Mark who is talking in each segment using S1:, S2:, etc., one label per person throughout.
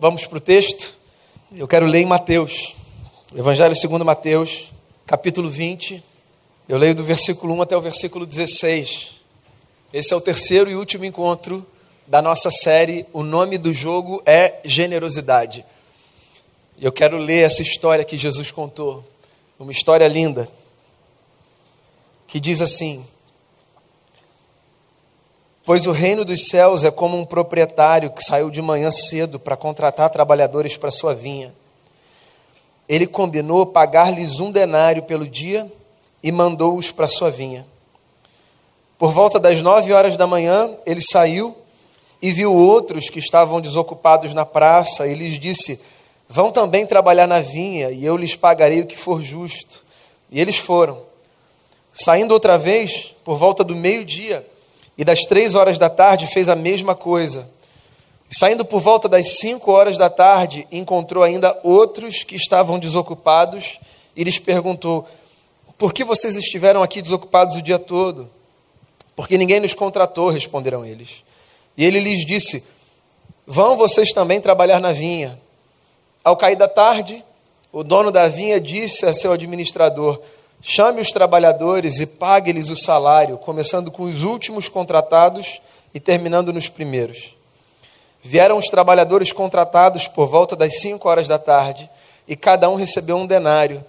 S1: Vamos para o texto. Eu quero ler em Mateus, Evangelho segundo Mateus, capítulo 20. Eu leio do versículo 1 até o versículo 16. Esse é o terceiro e último encontro da nossa série. O nome do jogo é Generosidade. Eu quero ler essa história que Jesus contou. Uma história linda. Que diz assim: Pois o reino dos céus é como um proprietário que saiu de manhã cedo para contratar trabalhadores para sua vinha. Ele combinou pagar-lhes um denário pelo dia e mandou-os para sua vinha. Por volta das nove horas da manhã, ele saiu e viu outros que estavam desocupados na praça e lhes disse: Vão também trabalhar na vinha e eu lhes pagarei o que for justo. E eles foram. Saindo outra vez, por volta do meio-dia, e das três horas da tarde fez a mesma coisa. Saindo por volta das cinco horas da tarde, encontrou ainda outros que estavam desocupados e lhes perguntou: Por que vocês estiveram aqui desocupados o dia todo? Porque ninguém nos contratou, responderam eles. E ele lhes disse: Vão vocês também trabalhar na vinha. Ao cair da tarde, o dono da vinha disse a seu administrador: Chame os trabalhadores e pague-lhes o salário, começando com os últimos contratados e terminando nos primeiros. Vieram os trabalhadores contratados por volta das cinco horas da tarde, e cada um recebeu um denário.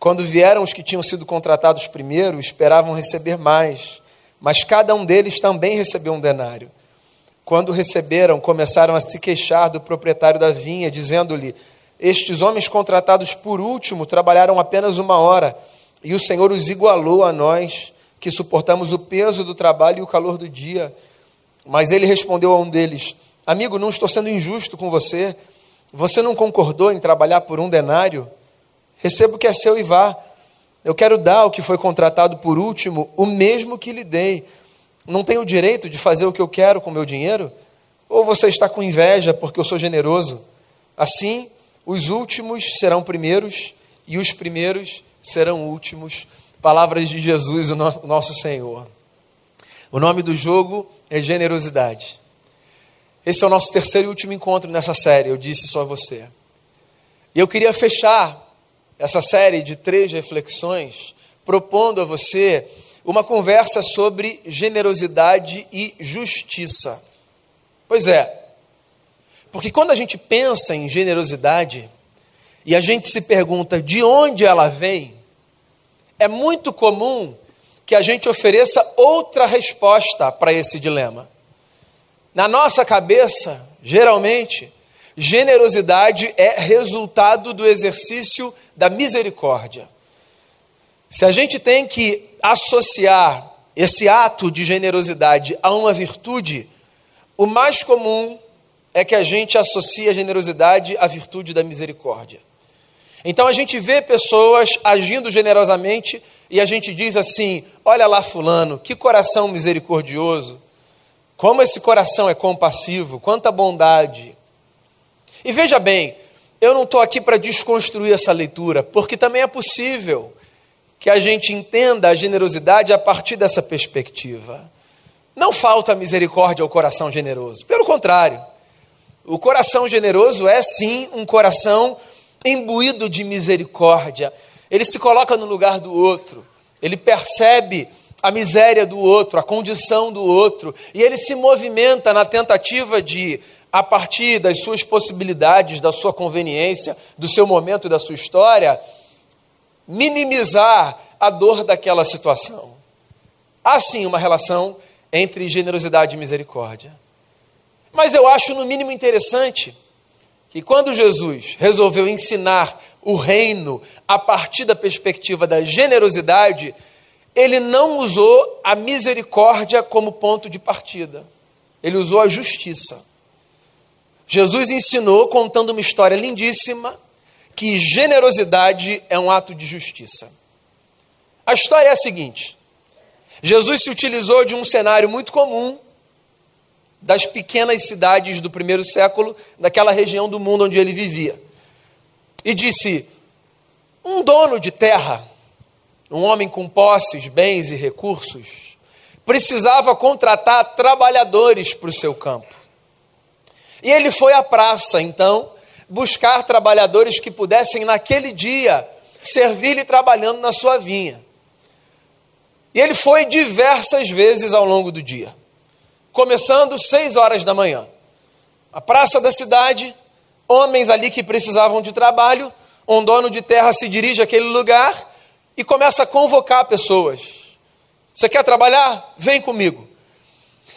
S1: Quando vieram os que tinham sido contratados primeiro, esperavam receber mais, mas cada um deles também recebeu um denário. Quando receberam, começaram a se queixar do proprietário da vinha, dizendo-lhe: estes homens contratados por último trabalharam apenas uma hora, e o Senhor os igualou a nós, que suportamos o peso do trabalho e o calor do dia. Mas ele respondeu a um deles: Amigo, não estou sendo injusto com você. Você não concordou em trabalhar por um denário? Receba o que é seu e vá. Eu quero dar ao que foi contratado por último o mesmo que lhe dei. Não tenho o direito de fazer o que eu quero com meu dinheiro? Ou você está com inveja porque eu sou generoso? Assim, os últimos serão primeiros e os primeiros serão últimos. Palavras de Jesus, o nosso Senhor. O nome do jogo é generosidade. Esse é o nosso terceiro e último encontro nessa série, eu disse só você. E eu queria fechar essa série de três reflexões propondo a você uma conversa sobre generosidade e justiça. Pois é, porque quando a gente pensa em generosidade e a gente se pergunta de onde ela vem, é muito comum que a gente ofereça outra resposta para esse dilema. Na nossa cabeça, geralmente, generosidade é resultado do exercício da misericórdia. Se a gente tem que associar esse ato de generosidade a uma virtude, o mais comum é que a gente associa a generosidade à virtude da misericórdia. Então a gente vê pessoas agindo generosamente e a gente diz assim: olha lá, Fulano, que coração misericordioso, como esse coração é compassivo, quanta bondade. E veja bem, eu não estou aqui para desconstruir essa leitura, porque também é possível que a gente entenda a generosidade a partir dessa perspectiva. Não falta misericórdia ao coração generoso, pelo contrário. O coração generoso é sim um coração imbuído de misericórdia. Ele se coloca no lugar do outro, ele percebe a miséria do outro, a condição do outro, e ele se movimenta na tentativa de, a partir das suas possibilidades, da sua conveniência, do seu momento, da sua história, minimizar a dor daquela situação. Há sim uma relação entre generosidade e misericórdia. Mas eu acho no mínimo interessante que quando Jesus resolveu ensinar o reino a partir da perspectiva da generosidade, ele não usou a misericórdia como ponto de partida. Ele usou a justiça. Jesus ensinou, contando uma história lindíssima, que generosidade é um ato de justiça. A história é a seguinte: Jesus se utilizou de um cenário muito comum das pequenas cidades do primeiro século, daquela região do mundo onde ele vivia. E disse: um dono de terra, um homem com posses, bens e recursos, precisava contratar trabalhadores para o seu campo. E ele foi à praça, então, buscar trabalhadores que pudessem, naquele dia, servir-lhe trabalhando na sua vinha. E ele foi diversas vezes ao longo do dia, começando seis horas da manhã. A praça da cidade, homens ali que precisavam de trabalho, um dono de terra se dirige àquele lugar e começa a convocar pessoas. Você quer trabalhar? Vem comigo.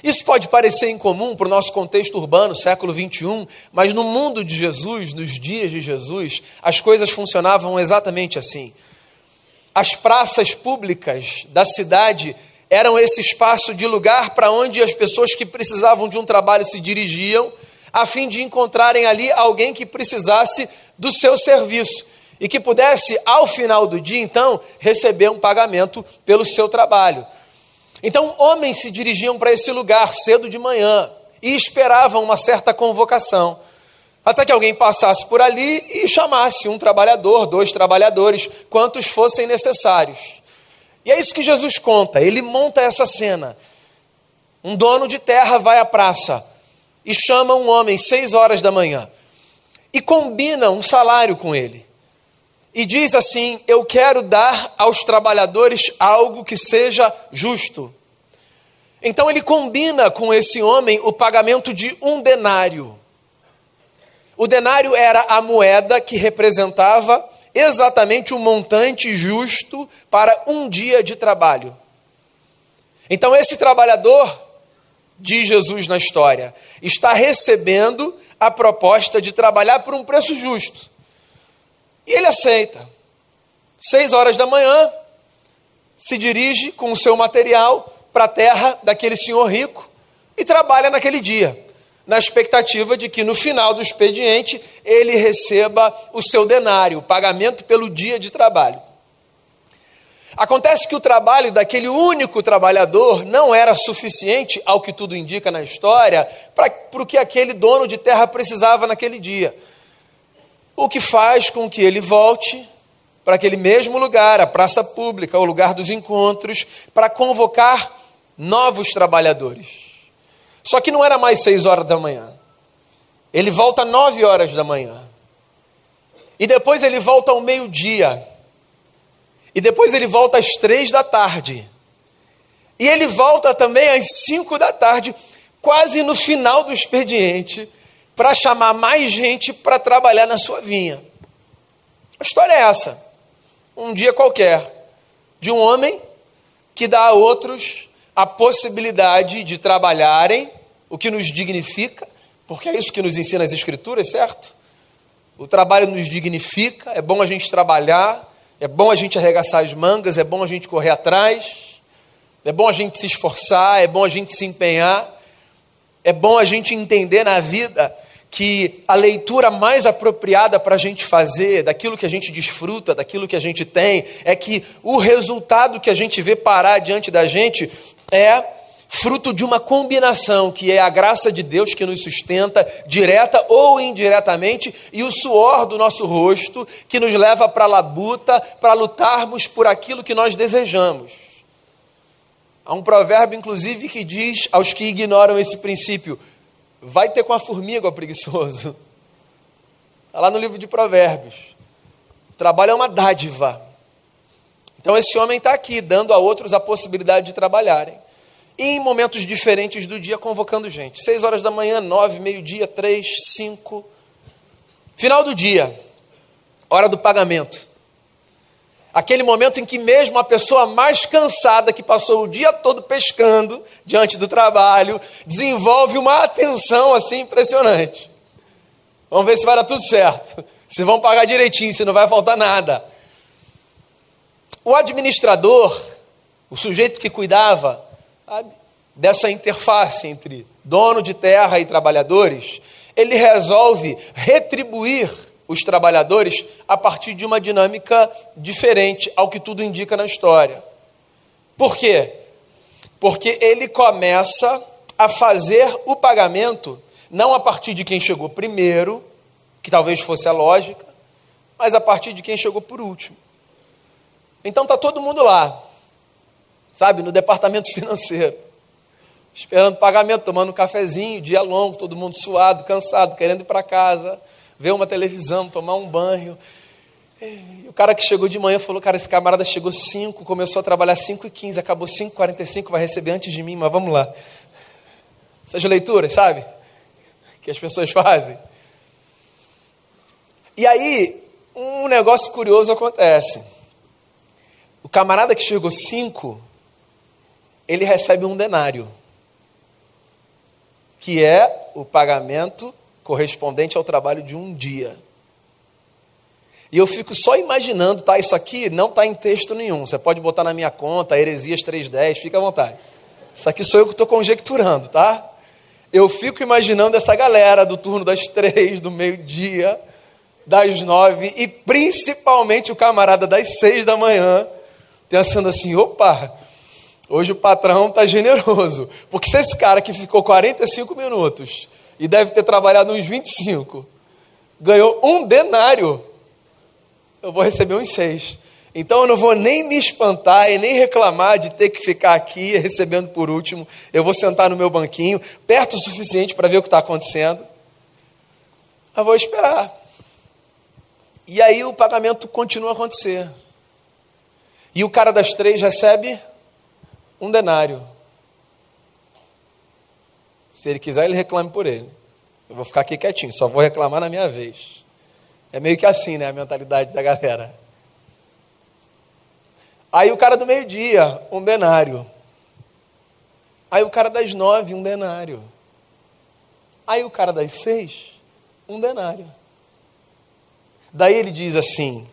S1: Isso pode parecer incomum para o nosso contexto urbano, século 21, mas no mundo de Jesus, nos dias de Jesus, as coisas funcionavam exatamente assim. As praças públicas da cidade eram esse espaço de lugar para onde as pessoas que precisavam de um trabalho se dirigiam, a fim de encontrarem ali alguém que precisasse do seu serviço e que pudesse, ao final do dia, então, receber um pagamento pelo seu trabalho. Então, homens se dirigiam para esse lugar cedo de manhã e esperavam uma certa convocação, até que alguém passasse por ali e chamasse um trabalhador, dois trabalhadores, quantos fossem necessários. E é isso que Jesus conta, ele monta essa cena. Um dono de terra vai à praça e chama um homem seis horas da manhã e combina um salário com ele. E diz assim: Eu quero dar aos trabalhadores algo que seja justo. Então ele combina com esse homem o pagamento de um denário. O denário era a moeda que representava exatamente o montante justo para um dia de trabalho. Então esse trabalhador, diz Jesus na história, está recebendo a proposta de trabalhar por um preço justo. E ele aceita. Seis horas da manhã, se dirige com o seu material para a terra daquele senhor rico e trabalha naquele dia, na expectativa de que no final do expediente ele receba o seu denário, o pagamento pelo dia de trabalho. Acontece que o trabalho daquele único trabalhador não era suficiente, ao que tudo indica na história, para o que aquele dono de terra precisava naquele dia. O que faz com que ele volte para aquele mesmo lugar, a praça pública, o lugar dos encontros, para convocar novos trabalhadores. Só que não era mais seis horas da manhã. Ele volta nove horas da manhã. E depois ele volta ao meio-dia. E depois ele volta às três da tarde. E ele volta também às cinco da tarde, quase no final do expediente, para chamar mais gente para trabalhar na sua vinha. A história é essa. Um dia qualquer, de um homem que dá a outros a possibilidade de trabalharem, o que nos dignifica, porque é isso que nos ensina as Escrituras, certo? O trabalho nos dignifica, é bom a gente trabalhar, é bom a gente arregaçar as mangas, é bom a gente correr atrás, é bom a gente se esforçar, é bom a gente se empenhar, é bom a gente entender na vida que a leitura mais apropriada para a gente fazer, daquilo que a gente desfruta, daquilo que a gente tem, é que o resultado que a gente vê parar diante da gente é fruto de uma combinação que é a graça de Deus que nos sustenta, direta ou indiretamente, e o suor do nosso rosto que nos leva para a labuta, para lutarmos por aquilo que nós desejamos. Há um provérbio, inclusive, que diz aos que ignoram esse princípio: vai ter com a formiga, ó preguiçoso. Está lá no livro de Provérbios. O trabalho é uma dádiva. Então esse homem está aqui, dando a outros a possibilidade de trabalharem. Em momentos diferentes do dia, convocando gente. Seis horas da manhã, nove, meio-dia, três, cinco. Final do dia, hora do pagamento. Aquele momento em que mesmo a pessoa mais cansada, que passou o dia todo pescando diante do trabalho, desenvolve uma atenção assim impressionante. Vamos ver se vai dar tudo certo. Se vão pagar direitinho, se não vai faltar nada. O administrador, o sujeito que cuidava sabe, dessa interface entre dono de terra e trabalhadores, ele resolve retribuir os trabalhadores a partir de uma dinâmica diferente ao que tudo indica na história. Por quê? Porque ele começa a fazer o pagamento não a partir de quem chegou primeiro, que talvez fosse a lógica, mas a partir de quem chegou por último. Então está todo mundo lá, sabe, no departamento financeiro. esperando pagamento, tomando um cafezinho, dia longo, todo mundo suado, cansado, querendo ir para casa, ver uma televisão, tomar um banho. E o cara que chegou de manhã falou: Cara, esse camarada chegou 5, começou a trabalhar 5 e 15, acabou 5 45 vai receber antes de mim, mas vamos lá. Essas leituras, sabe? Que as pessoas fazem. E aí, um negócio curioso acontece. O camarada que chegou 5, ele recebe um denário, que é o pagamento correspondente ao trabalho de um dia. E eu fico só imaginando, tá? Isso aqui não está em texto nenhum. Você pode botar na minha conta, Heresias 3.10, fica à vontade. Isso aqui sou eu que estou conjecturando, tá? Eu fico imaginando essa galera do turno das três, do meio-dia, das nove, e principalmente o camarada das seis da manhã, pensando assim: opa, hoje o patrão está generoso. Porque se esse cara que ficou 45 minutos e deve ter trabalhado uns 25, ganhou um denário eu vou receber uns seis. Então eu não vou nem me espantar e nem reclamar de ter que ficar aqui recebendo por último. Eu vou sentar no meu banquinho, perto o suficiente para ver o que está acontecendo. Eu vou esperar. E aí o pagamento continua a acontecer. E o cara das três recebe um denário. Se ele quiser, ele reclame por ele. Eu vou ficar aqui quietinho, só vou reclamar na minha vez. É meio que assim, né? A mentalidade da galera. Aí o cara do meio-dia, um denário. Aí o cara das nove, um denário. Aí o cara das seis, um denário. Daí ele diz assim: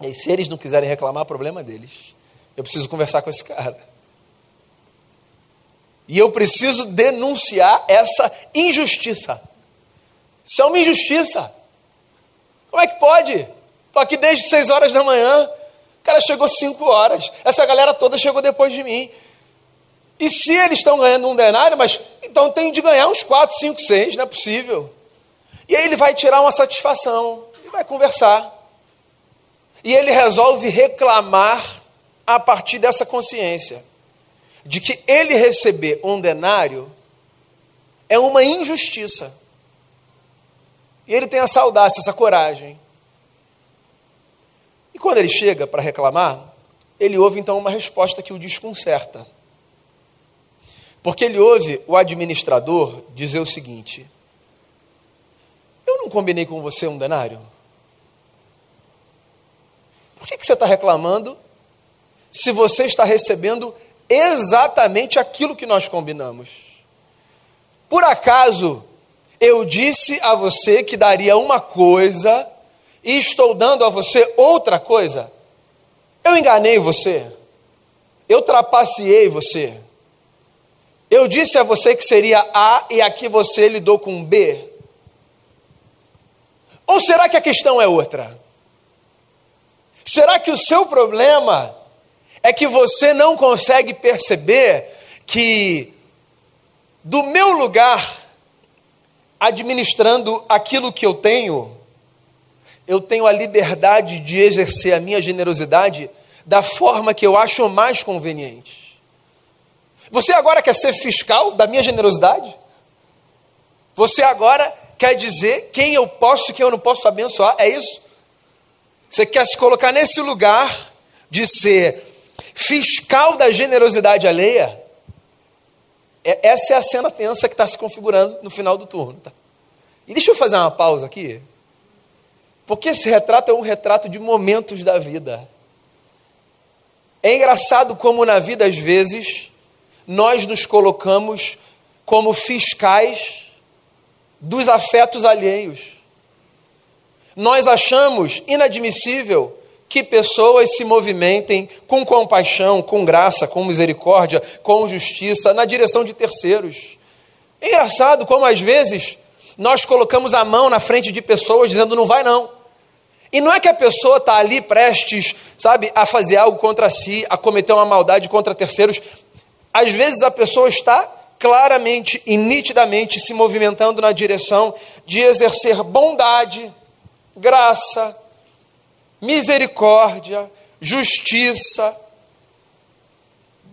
S1: e se eles não quiserem reclamar, problema deles. Eu preciso conversar com esse cara. E eu preciso denunciar essa injustiça. Isso é uma injustiça. Como é que pode? Estou aqui desde 6 horas da manhã. O cara chegou 5 horas. Essa galera toda chegou depois de mim. E se eles estão ganhando um denário, mas então tem de ganhar uns 4, 5, 6, não é possível. E aí ele vai tirar uma satisfação e vai conversar. E ele resolve reclamar a partir dessa consciência de que ele receber um denário é uma injustiça. E ele tem essa audácia, essa coragem. E quando ele chega para reclamar, ele ouve então uma resposta que o desconcerta. Porque ele ouve o administrador dizer o seguinte: Eu não combinei com você um denário? Por que, que você está reclamando se você está recebendo exatamente aquilo que nós combinamos? Por acaso eu disse a você que daria uma coisa e estou dando a você outra coisa. Eu enganei você. Eu trapaceei você. Eu disse a você que seria A e aqui você lidou com B. Ou será que a questão é outra? Será que o seu problema é que você não consegue perceber que do meu lugar administrando aquilo que eu tenho, eu tenho a liberdade de exercer a minha generosidade da forma que eu acho mais conveniente. Você agora quer ser fiscal da minha generosidade? Você agora quer dizer quem eu posso e quem eu não posso abençoar? É isso? Você quer se colocar nesse lugar de ser fiscal da generosidade alheia? É, essa é a cena tensa que está se configurando no final do turno. Tá? E deixa eu fazer uma pausa aqui. Porque esse retrato é um retrato de momentos da vida. É engraçado como na vida, às vezes, nós nos colocamos como fiscais dos afetos alheios. Nós achamos inadmissível que pessoas se movimentem com compaixão, com graça, com misericórdia, com justiça, na direção de terceiros. É engraçado como às vezes nós colocamos a mão na frente de pessoas dizendo não vai não. E não é que a pessoa está ali prestes, sabe, a fazer algo contra si, a cometer uma maldade contra terceiros. Às vezes a pessoa está claramente e nitidamente se movimentando na direção de exercer bondade, graça, misericórdia, justiça,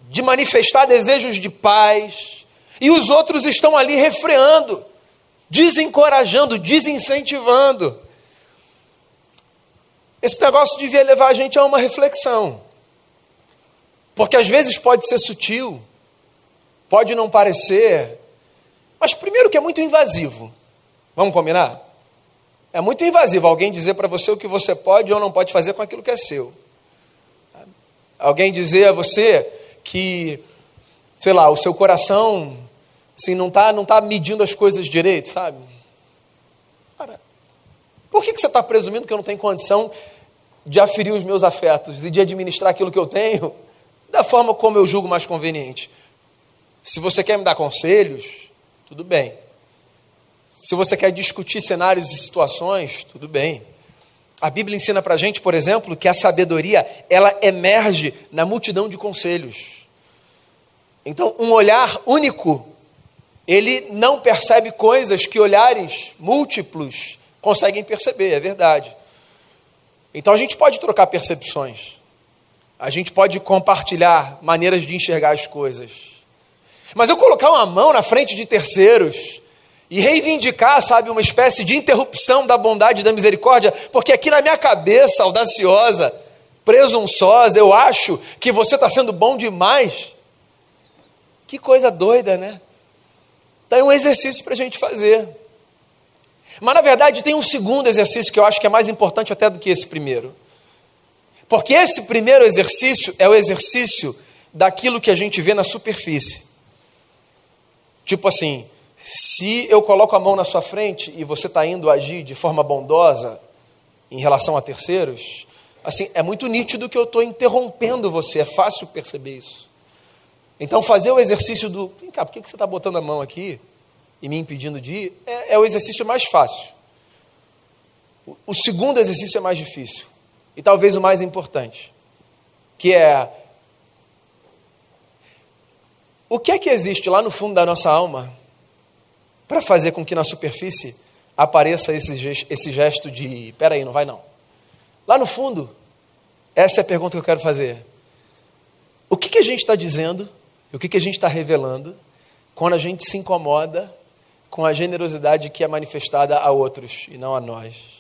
S1: de manifestar desejos de paz, E os outros estão ali refreando, desencorajando, desincentivando. Esse negócio devia levar a gente a uma reflexão. Porque às vezes pode ser sutil, pode não parecer, mas primeiro que é muito invasivo. Vamos combinar? É muito invasivo alguém dizer para você o que você pode ou não pode fazer com aquilo que é seu. Alguém dizer a você que, sei lá, o seu coração assim, não está não tá medindo as coisas direito, sabe? Cara, por que, que você está presumindo que eu não tenho condição de aferir os meus afetos e de administrar aquilo que eu tenho da forma como eu julgo mais conveniente? Se você quer me dar conselhos, tudo bem. Se você quer discutir cenários e situações, tudo bem. A Bíblia ensina para a gente, por exemplo, que a sabedoria ela emerge na multidão de conselhos. Então, um olhar único, ele não percebe coisas que olhares múltiplos conseguem perceber, é verdade. Então, a gente pode trocar percepções, a gente pode compartilhar maneiras de enxergar as coisas. Mas eu colocar uma mão na frente de terceiros, e reivindicar, sabe, uma espécie de interrupção da bondade e da misericórdia, porque aqui na minha cabeça audaciosa, presunçosa, eu acho que você está sendo bom demais. Que coisa doida, né? Tem um exercício para a gente fazer. Mas na verdade tem um segundo exercício que eu acho que é mais importante até do que esse primeiro. Porque esse primeiro exercício é o exercício daquilo que a gente vê na superfície. Tipo assim, se eu coloco a mão na sua frente e você está indo agir de forma bondosa em relação a terceiros, assim, é muito nítido que eu estou interrompendo você, é fácil perceber isso. Então, fazer o exercício do, vem cá, por que você está botando a mão aqui e me impedindo de ir, é, é o exercício mais fácil. O, o segundo exercício é mais difícil, e talvez o mais importante, que é o que é que existe lá no fundo da nossa alma para fazer com que na superfície apareça esse gesto, esse gesto de: peraí, não vai não. Lá no fundo, essa é a pergunta que eu quero fazer. O que, que a gente está dizendo, o que, que a gente está revelando, quando a gente se incomoda com a generosidade que é manifestada a outros e não a nós?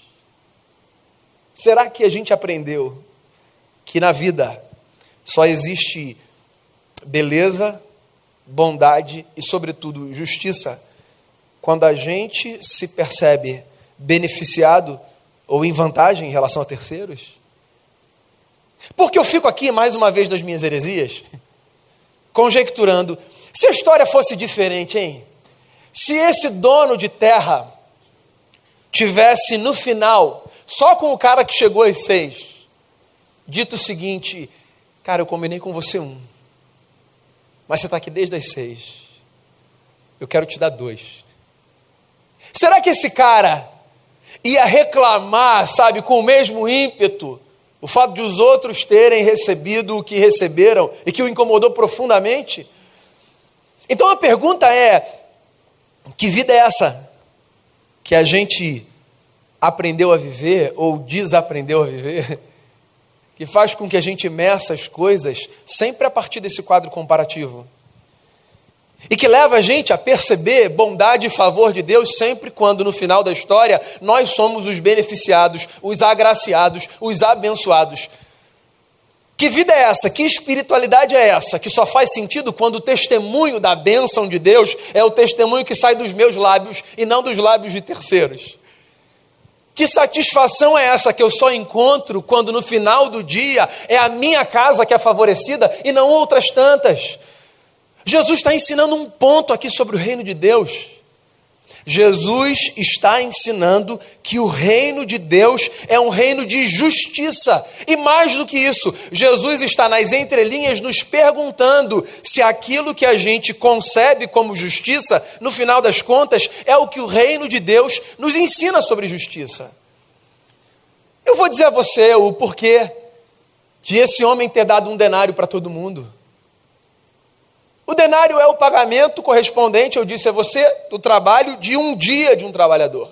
S1: Será que a gente aprendeu que na vida só existe beleza, bondade e, sobretudo, justiça quando a gente se percebe beneficiado ou em vantagem em relação a terceiros? Porque eu fico aqui mais uma vez nas minhas heresias, conjecturando: se a história fosse diferente, hein? Se esse dono de terra tivesse no final, só com o cara que chegou às seis, dito o seguinte: cara, eu combinei com você um, mas você está aqui desde as seis, eu quero te dar dois. Será que esse cara ia reclamar, sabe, com o mesmo ímpeto, o fato de os outros terem recebido o que receberam e que o incomodou profundamente? Então a pergunta é: que vida é essa que a gente aprendeu a viver ou desaprendeu a viver? Que faz com que a gente imersa as coisas sempre a partir desse quadro comparativo e que leva a gente a perceber bondade e favor de Deus sempre quando no final da história nós somos os beneficiados, os agraciados, os abençoados. Que vida é essa? Que espiritualidade é essa? Que só faz sentido quando o testemunho da bênção de Deus é o testemunho que sai dos meus lábios e não dos lábios de terceiros. Que satisfação é essa que eu só encontro quando no final do dia é a minha casa que é favorecida e não outras tantas? Jesus está ensinando um ponto aqui sobre o reino de Deus. Jesus está ensinando que o reino de Deus é um reino de justiça. E mais do que isso, Jesus está nas entrelinhas nos perguntando se aquilo que a gente concebe como justiça, no final das contas, é o que o reino de Deus nos ensina sobre justiça. Eu vou dizer a você o porquê de esse homem ter dado um denário para todo mundo. O denário é o pagamento correspondente, eu disse a você, do trabalho de um dia de um trabalhador.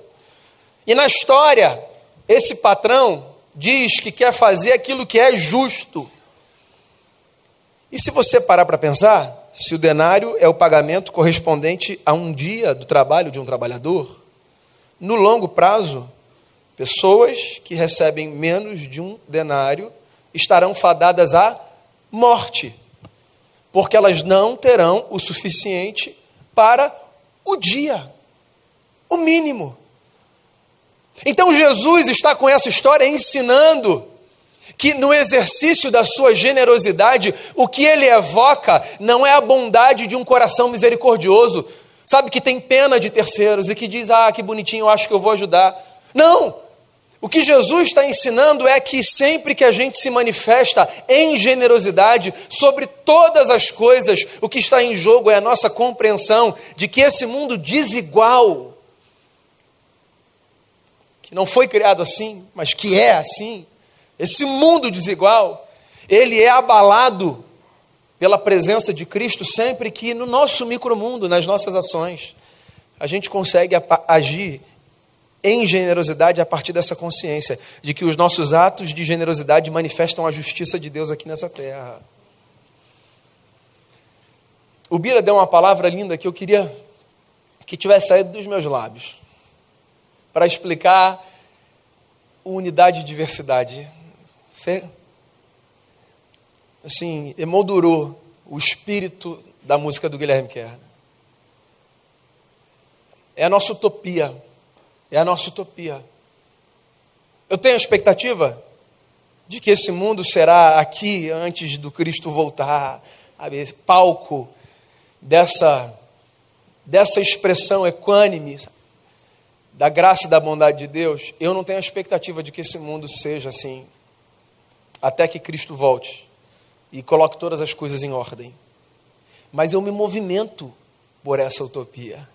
S1: E na história, esse patrão diz que quer fazer aquilo que é justo. E se você parar para pensar, se o denário é o pagamento correspondente a um dia do trabalho de um trabalhador, no longo prazo, pessoas que recebem menos de um denário estarão fadadas à morte, porque elas não terão o suficiente para o dia, o mínimo. Então Jesus está com essa história ensinando que no exercício da sua generosidade, o que ele evoca não é a bondade de um coração misericordioso, sabe, que tem pena de terceiros e que diz: ah, que bonitinho, eu acho que eu vou ajudar. Não! O que Jesus está ensinando é que sempre que a gente se manifesta em generosidade sobre todas as coisas, o que está em jogo é a nossa compreensão de que esse mundo desigual, que não foi criado assim, mas que é assim, esse mundo desigual, ele é abalado pela presença de Cristo sempre que no nosso micromundo, nas nossas ações, a gente consegue agir em generosidade a partir dessa consciência de que os nossos atos de generosidade manifestam a justiça de Deus aqui nessa terra. O Bira deu uma palavra linda que eu queria que tivesse saído dos meus lábios para explicar unidade e diversidade. Você, assim, emoldurou o espírito da música do Guilherme Kerr. É a nossa utopia. É a nossa utopia. Eu tenho a expectativa de que esse mundo será aqui antes do Cristo voltar, sabe, palco dessa, dessa expressão equânime da graça e da bondade de Deus. Eu não tenho a expectativa de que esse mundo seja assim até que Cristo volte e coloque todas as coisas em ordem. Mas eu me movimento por essa utopia.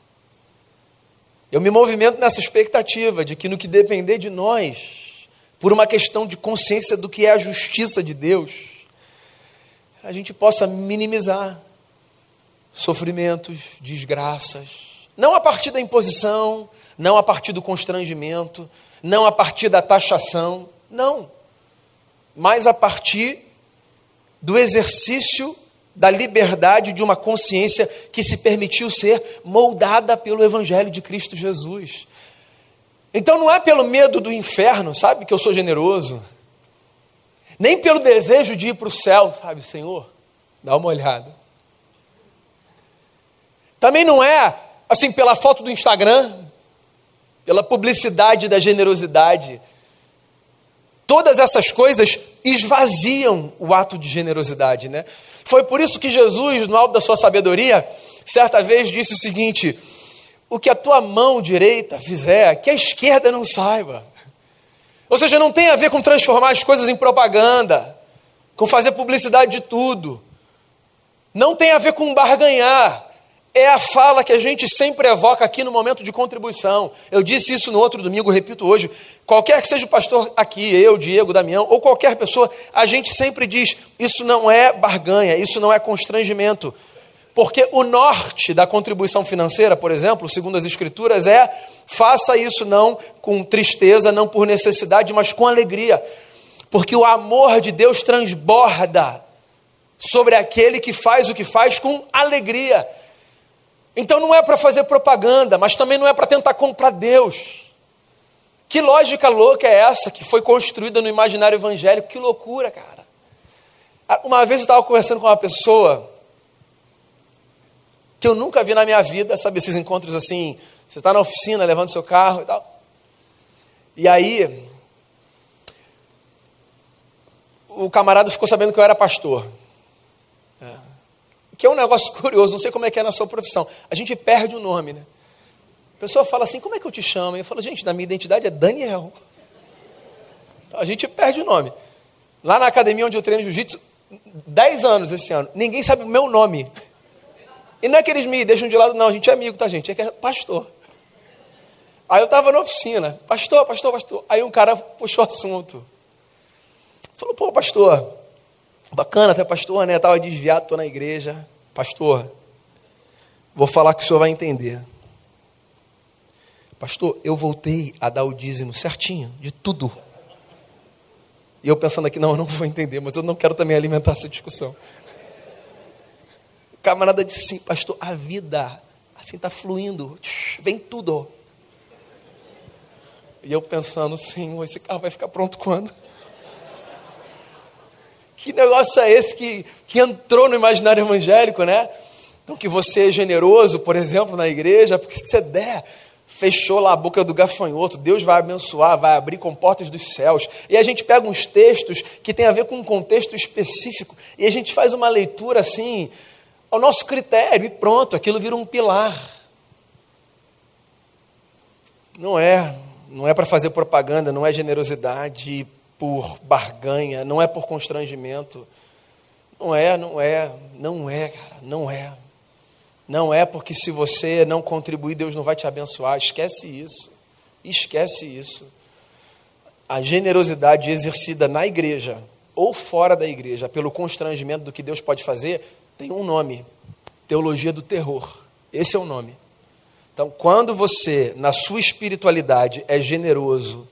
S1: Eu me movimento nessa expectativa de que no que depender de nós, por uma questão de consciência do que é a justiça de Deus, a gente possa minimizar sofrimentos, desgraças, não a partir da imposição, não a partir do constrangimento, não a partir da taxação, não mas a partir do exercício da liberdade de uma consciência que se permitiu ser moldada pelo Evangelho de Cristo Jesus. Então não é pelo medo do inferno, sabe, que eu sou generoso, nem pelo desejo de ir para o céu, sabe, Senhor, dá uma olhada. Também não é, assim, pela foto do Instagram, pela publicidade da generosidade, Todas essas coisas esvaziam o ato de generosidade, né? Foi por isso que Jesus, no alto da sua sabedoria, certa vez disse o seguinte: O que a tua mão direita fizer, que a esquerda não saiba. Ou seja, não tem a ver com transformar as coisas em propaganda, com fazer publicidade de tudo. Não tem a ver com barganhar é a fala que a gente sempre evoca aqui no momento de contribuição. Eu disse isso no outro domingo, repito hoje. Qualquer que seja o pastor aqui, eu, Diego, Damião, ou qualquer pessoa, a gente sempre diz: isso não é barganha, isso não é constrangimento. Porque o norte da contribuição financeira, por exemplo, segundo as Escrituras, é faça isso não com tristeza, não por necessidade, mas com alegria. Porque o amor de Deus transborda sobre aquele que faz o que faz com alegria. Então não é para fazer propaganda, mas também não é para tentar comprar Deus. Que lógica louca é essa que foi construída no imaginário evangélico? Que loucura, cara. Ah, uma vez eu estava conversando com uma pessoa que eu nunca vi na minha vida, sabe, esses encontros assim, você está na oficina levando seu carro e tal. E aí, o camarada ficou sabendo que eu era pastor. É que é um negócio curioso, não sei como é que é na sua profissão. A gente perde o nome, né? A pessoa fala assim, como é que eu te chamo? Eu falo, gente, na minha identidade é Daniel. A gente perde o nome. Lá na academia onde eu treino jiu-jitsu, 10 anos esse ano, ninguém sabe o meu nome. E não é que eles me deixam de lado, não, a gente é amigo, tá, gente? É que é pastor. Aí eu estava na oficina, pastor, pastor, pastor. Aí um cara puxou o assunto. Falou, pô, pastor, Bacana, até pastor, né? Estava desviado, estou na igreja. Pastor, vou falar que o senhor vai entender. Pastor, eu voltei a dar o dízimo certinho, de tudo. E eu pensando aqui, não, eu não vou entender, mas eu não quero também alimentar essa discussão. O camarada disse assim, pastor, a vida assim está fluindo, vem tudo. E eu pensando, Senhor, esse carro vai ficar pronto quando? Que negócio é esse que, que entrou no imaginário evangélico, né? Então, que você é generoso, por exemplo, na igreja, porque se você der, fechou lá a boca do gafanhoto, Deus vai abençoar, vai abrir com portas dos céus. E a gente pega uns textos que tem a ver com um contexto específico e a gente faz uma leitura assim, ao nosso critério, e pronto, aquilo vira um pilar. Não é, não é para fazer propaganda, não é generosidade por barganha, não é por constrangimento. Não é, não é, não é, cara, não é. Não é porque se você não contribuir, Deus não vai te abençoar. Esquece isso. Esquece isso. A generosidade exercida na igreja ou fora da igreja, pelo constrangimento do que Deus pode fazer, tem um nome: teologia do terror. Esse é o nome. Então, quando você, na sua espiritualidade, é generoso,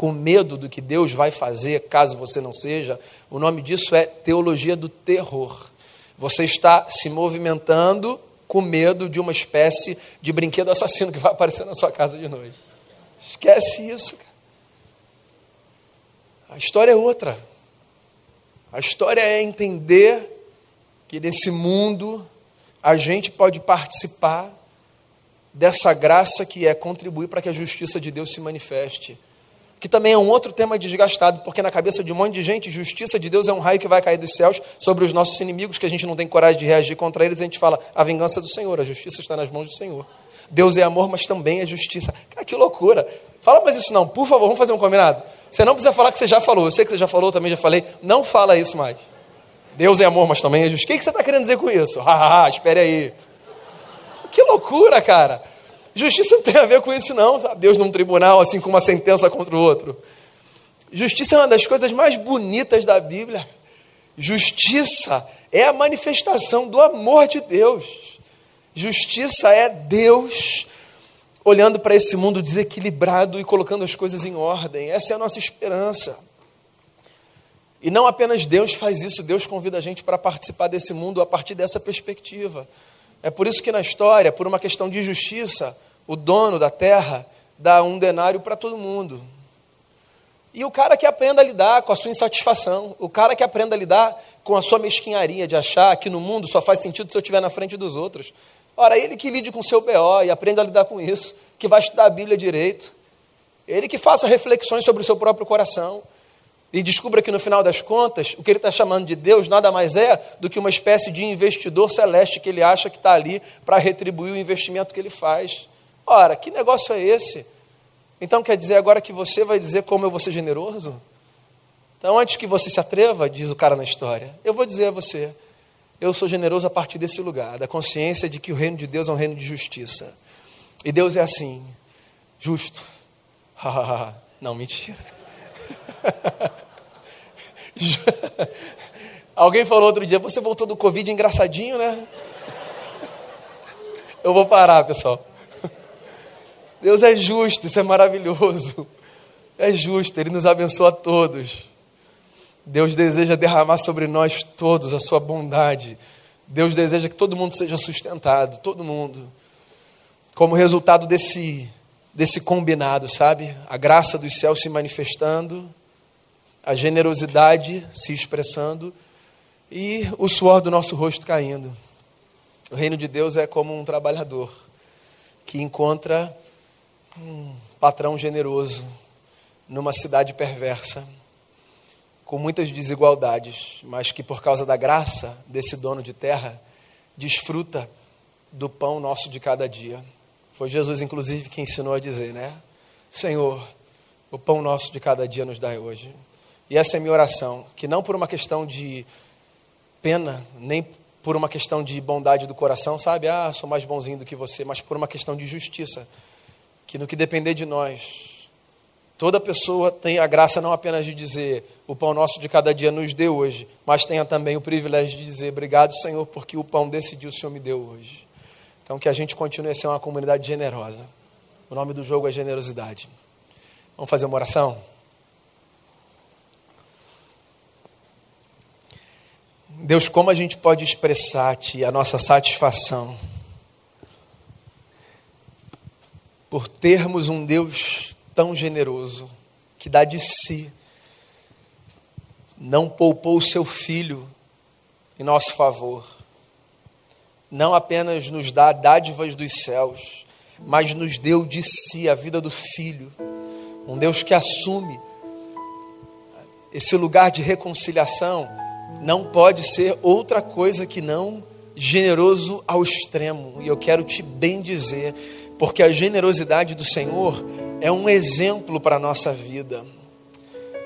S1: com medo do que Deus vai fazer, caso você não seja, o nome disso é teologia do terror. Você está se movimentando com medo de uma espécie de brinquedo assassino que vai aparecer na sua casa de noite. Esquece isso, cara. A história é outra. A história é entender que nesse mundo a gente pode participar dessa graça que é contribuir para que a justiça de Deus se manifeste que também é um outro tema desgastado, porque na cabeça de um monte de gente, justiça de Deus é um raio que vai cair dos céus sobre os nossos inimigos, que a gente não tem coragem de reagir contra eles, a gente fala, a vingança do Senhor, a justiça está nas mãos do Senhor. Deus é amor, mas também é justiça. Cara, que loucura. Fala mais isso não, por favor, vamos fazer um combinado. Você não precisa falar que você já falou, eu sei que você já falou, também já falei, não fala isso mais. Deus é amor, mas também é justiça. O que você está querendo dizer com isso? Hahaha, espere aí. Que loucura, cara. Justiça não tem a ver com isso, não, sabe? Deus num tribunal, assim, com uma sentença contra o outro. Justiça é uma das coisas mais bonitas da Bíblia. Justiça é a manifestação do amor de Deus. Justiça é Deus olhando para esse mundo desequilibrado e colocando as coisas em ordem. Essa é a nossa esperança. E não apenas Deus faz isso, Deus convida a gente para participar desse mundo a partir dessa perspectiva. É por isso que na história, por uma questão de justiça, o dono da terra dá um denário para todo mundo. E o cara que aprenda a lidar com a sua insatisfação, o cara que aprenda a lidar com a sua mesquinharia de achar que no mundo só faz sentido se eu estiver na frente dos outros. Ora, ele que lide com o seu BO e aprenda a lidar com isso, que vai estudar a Bíblia direito. Ele que faça reflexões sobre o seu próprio coração e descubra que no final das contas, o que ele está chamando de Deus nada mais é do que uma espécie de investidor celeste que ele acha que está ali para retribuir o investimento que ele faz. Ora, que negócio é esse? Então quer dizer agora que você vai dizer como eu vou ser generoso? Então, antes que você se atreva, diz o cara na história, eu vou dizer a você: eu sou generoso a partir desse lugar, da consciência de que o reino de Deus é um reino de justiça. E Deus é assim, justo. Não, mentira. Alguém falou outro dia, você voltou do Covid engraçadinho, né? Eu vou parar, pessoal. Deus é justo, isso é maravilhoso. É justo, Ele nos abençoa a todos. Deus deseja derramar sobre nós todos a sua bondade. Deus deseja que todo mundo seja sustentado, todo mundo. Como resultado desse, desse combinado, sabe? A graça dos céus se manifestando a generosidade se expressando e o suor do nosso rosto caindo. O reino de Deus é como um trabalhador que encontra um patrão generoso numa cidade perversa, com muitas desigualdades, mas que por causa da graça desse dono de terra, desfruta do pão nosso de cada dia. Foi Jesus, inclusive, que ensinou a dizer, né? Senhor, o pão nosso de cada dia nos dai hoje. E essa é minha oração, que não por uma questão de pena, nem por uma questão de bondade do coração, sabe? Ah, sou mais bonzinho do que você, mas por uma questão de justiça, que no que depender de nós, toda pessoa tem a graça não apenas de dizer o pão nosso de cada dia nos deu hoje, mas tenha também o privilégio de dizer obrigado, Senhor, porque o pão desse dia o Senhor me deu hoje. Então que a gente continue a ser uma comunidade generosa. O nome do jogo é generosidade. Vamos fazer uma oração? Deus, como a gente pode expressar-te a nossa satisfação por termos um Deus tão generoso que dá de si, não poupou o seu filho em nosso favor, não apenas nos dá dádivas dos céus, mas nos deu de si a vida do filho, um Deus que assume esse lugar de reconciliação não pode ser outra coisa que não generoso ao extremo. E eu quero te bem dizer, porque a generosidade do Senhor é um exemplo para a nossa vida.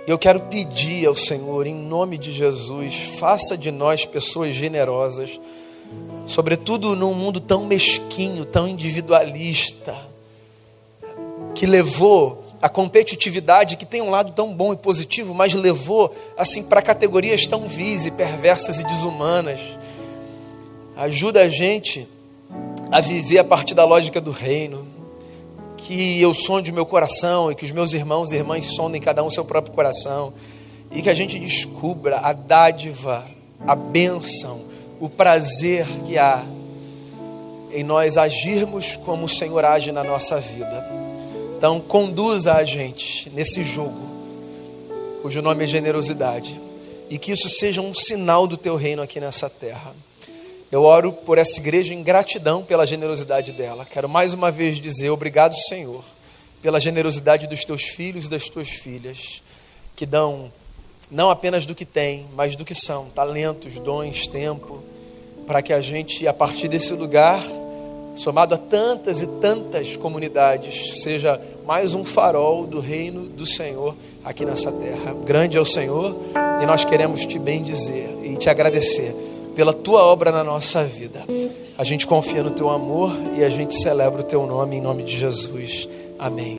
S1: E eu quero pedir ao Senhor, em nome de Jesus, faça de nós pessoas generosas, sobretudo num mundo tão mesquinho, tão individualista, que levou a competitividade que tem um lado tão bom e positivo, mas levou assim para categorias tão vis e perversas e desumanas. Ajuda a gente a viver a partir da lógica do reino. Que eu sonde o meu coração e que os meus irmãos e irmãs sondem cada um seu próprio coração. E que a gente descubra a dádiva, a bênção, o prazer que há em nós agirmos como o Senhor age na nossa vida. Então, conduza a gente nesse jogo, cujo nome é generosidade, e que isso seja um sinal do teu reino aqui nessa terra. Eu oro por essa igreja em gratidão pela generosidade dela. Quero mais uma vez dizer obrigado, Senhor, pela generosidade dos teus filhos e das tuas filhas, que dão não apenas do que têm, mas do que são, talentos, dons, tempo, para que a gente, a partir desse lugar, somado a tantas e tantas comunidades, seja mais um farol do reino do Senhor aqui nessa terra. Grande é o Senhor e nós queremos te bendizer e te agradecer pela tua obra na nossa vida. A gente confia no teu amor e a gente celebra o teu nome em nome de Jesus. Amém.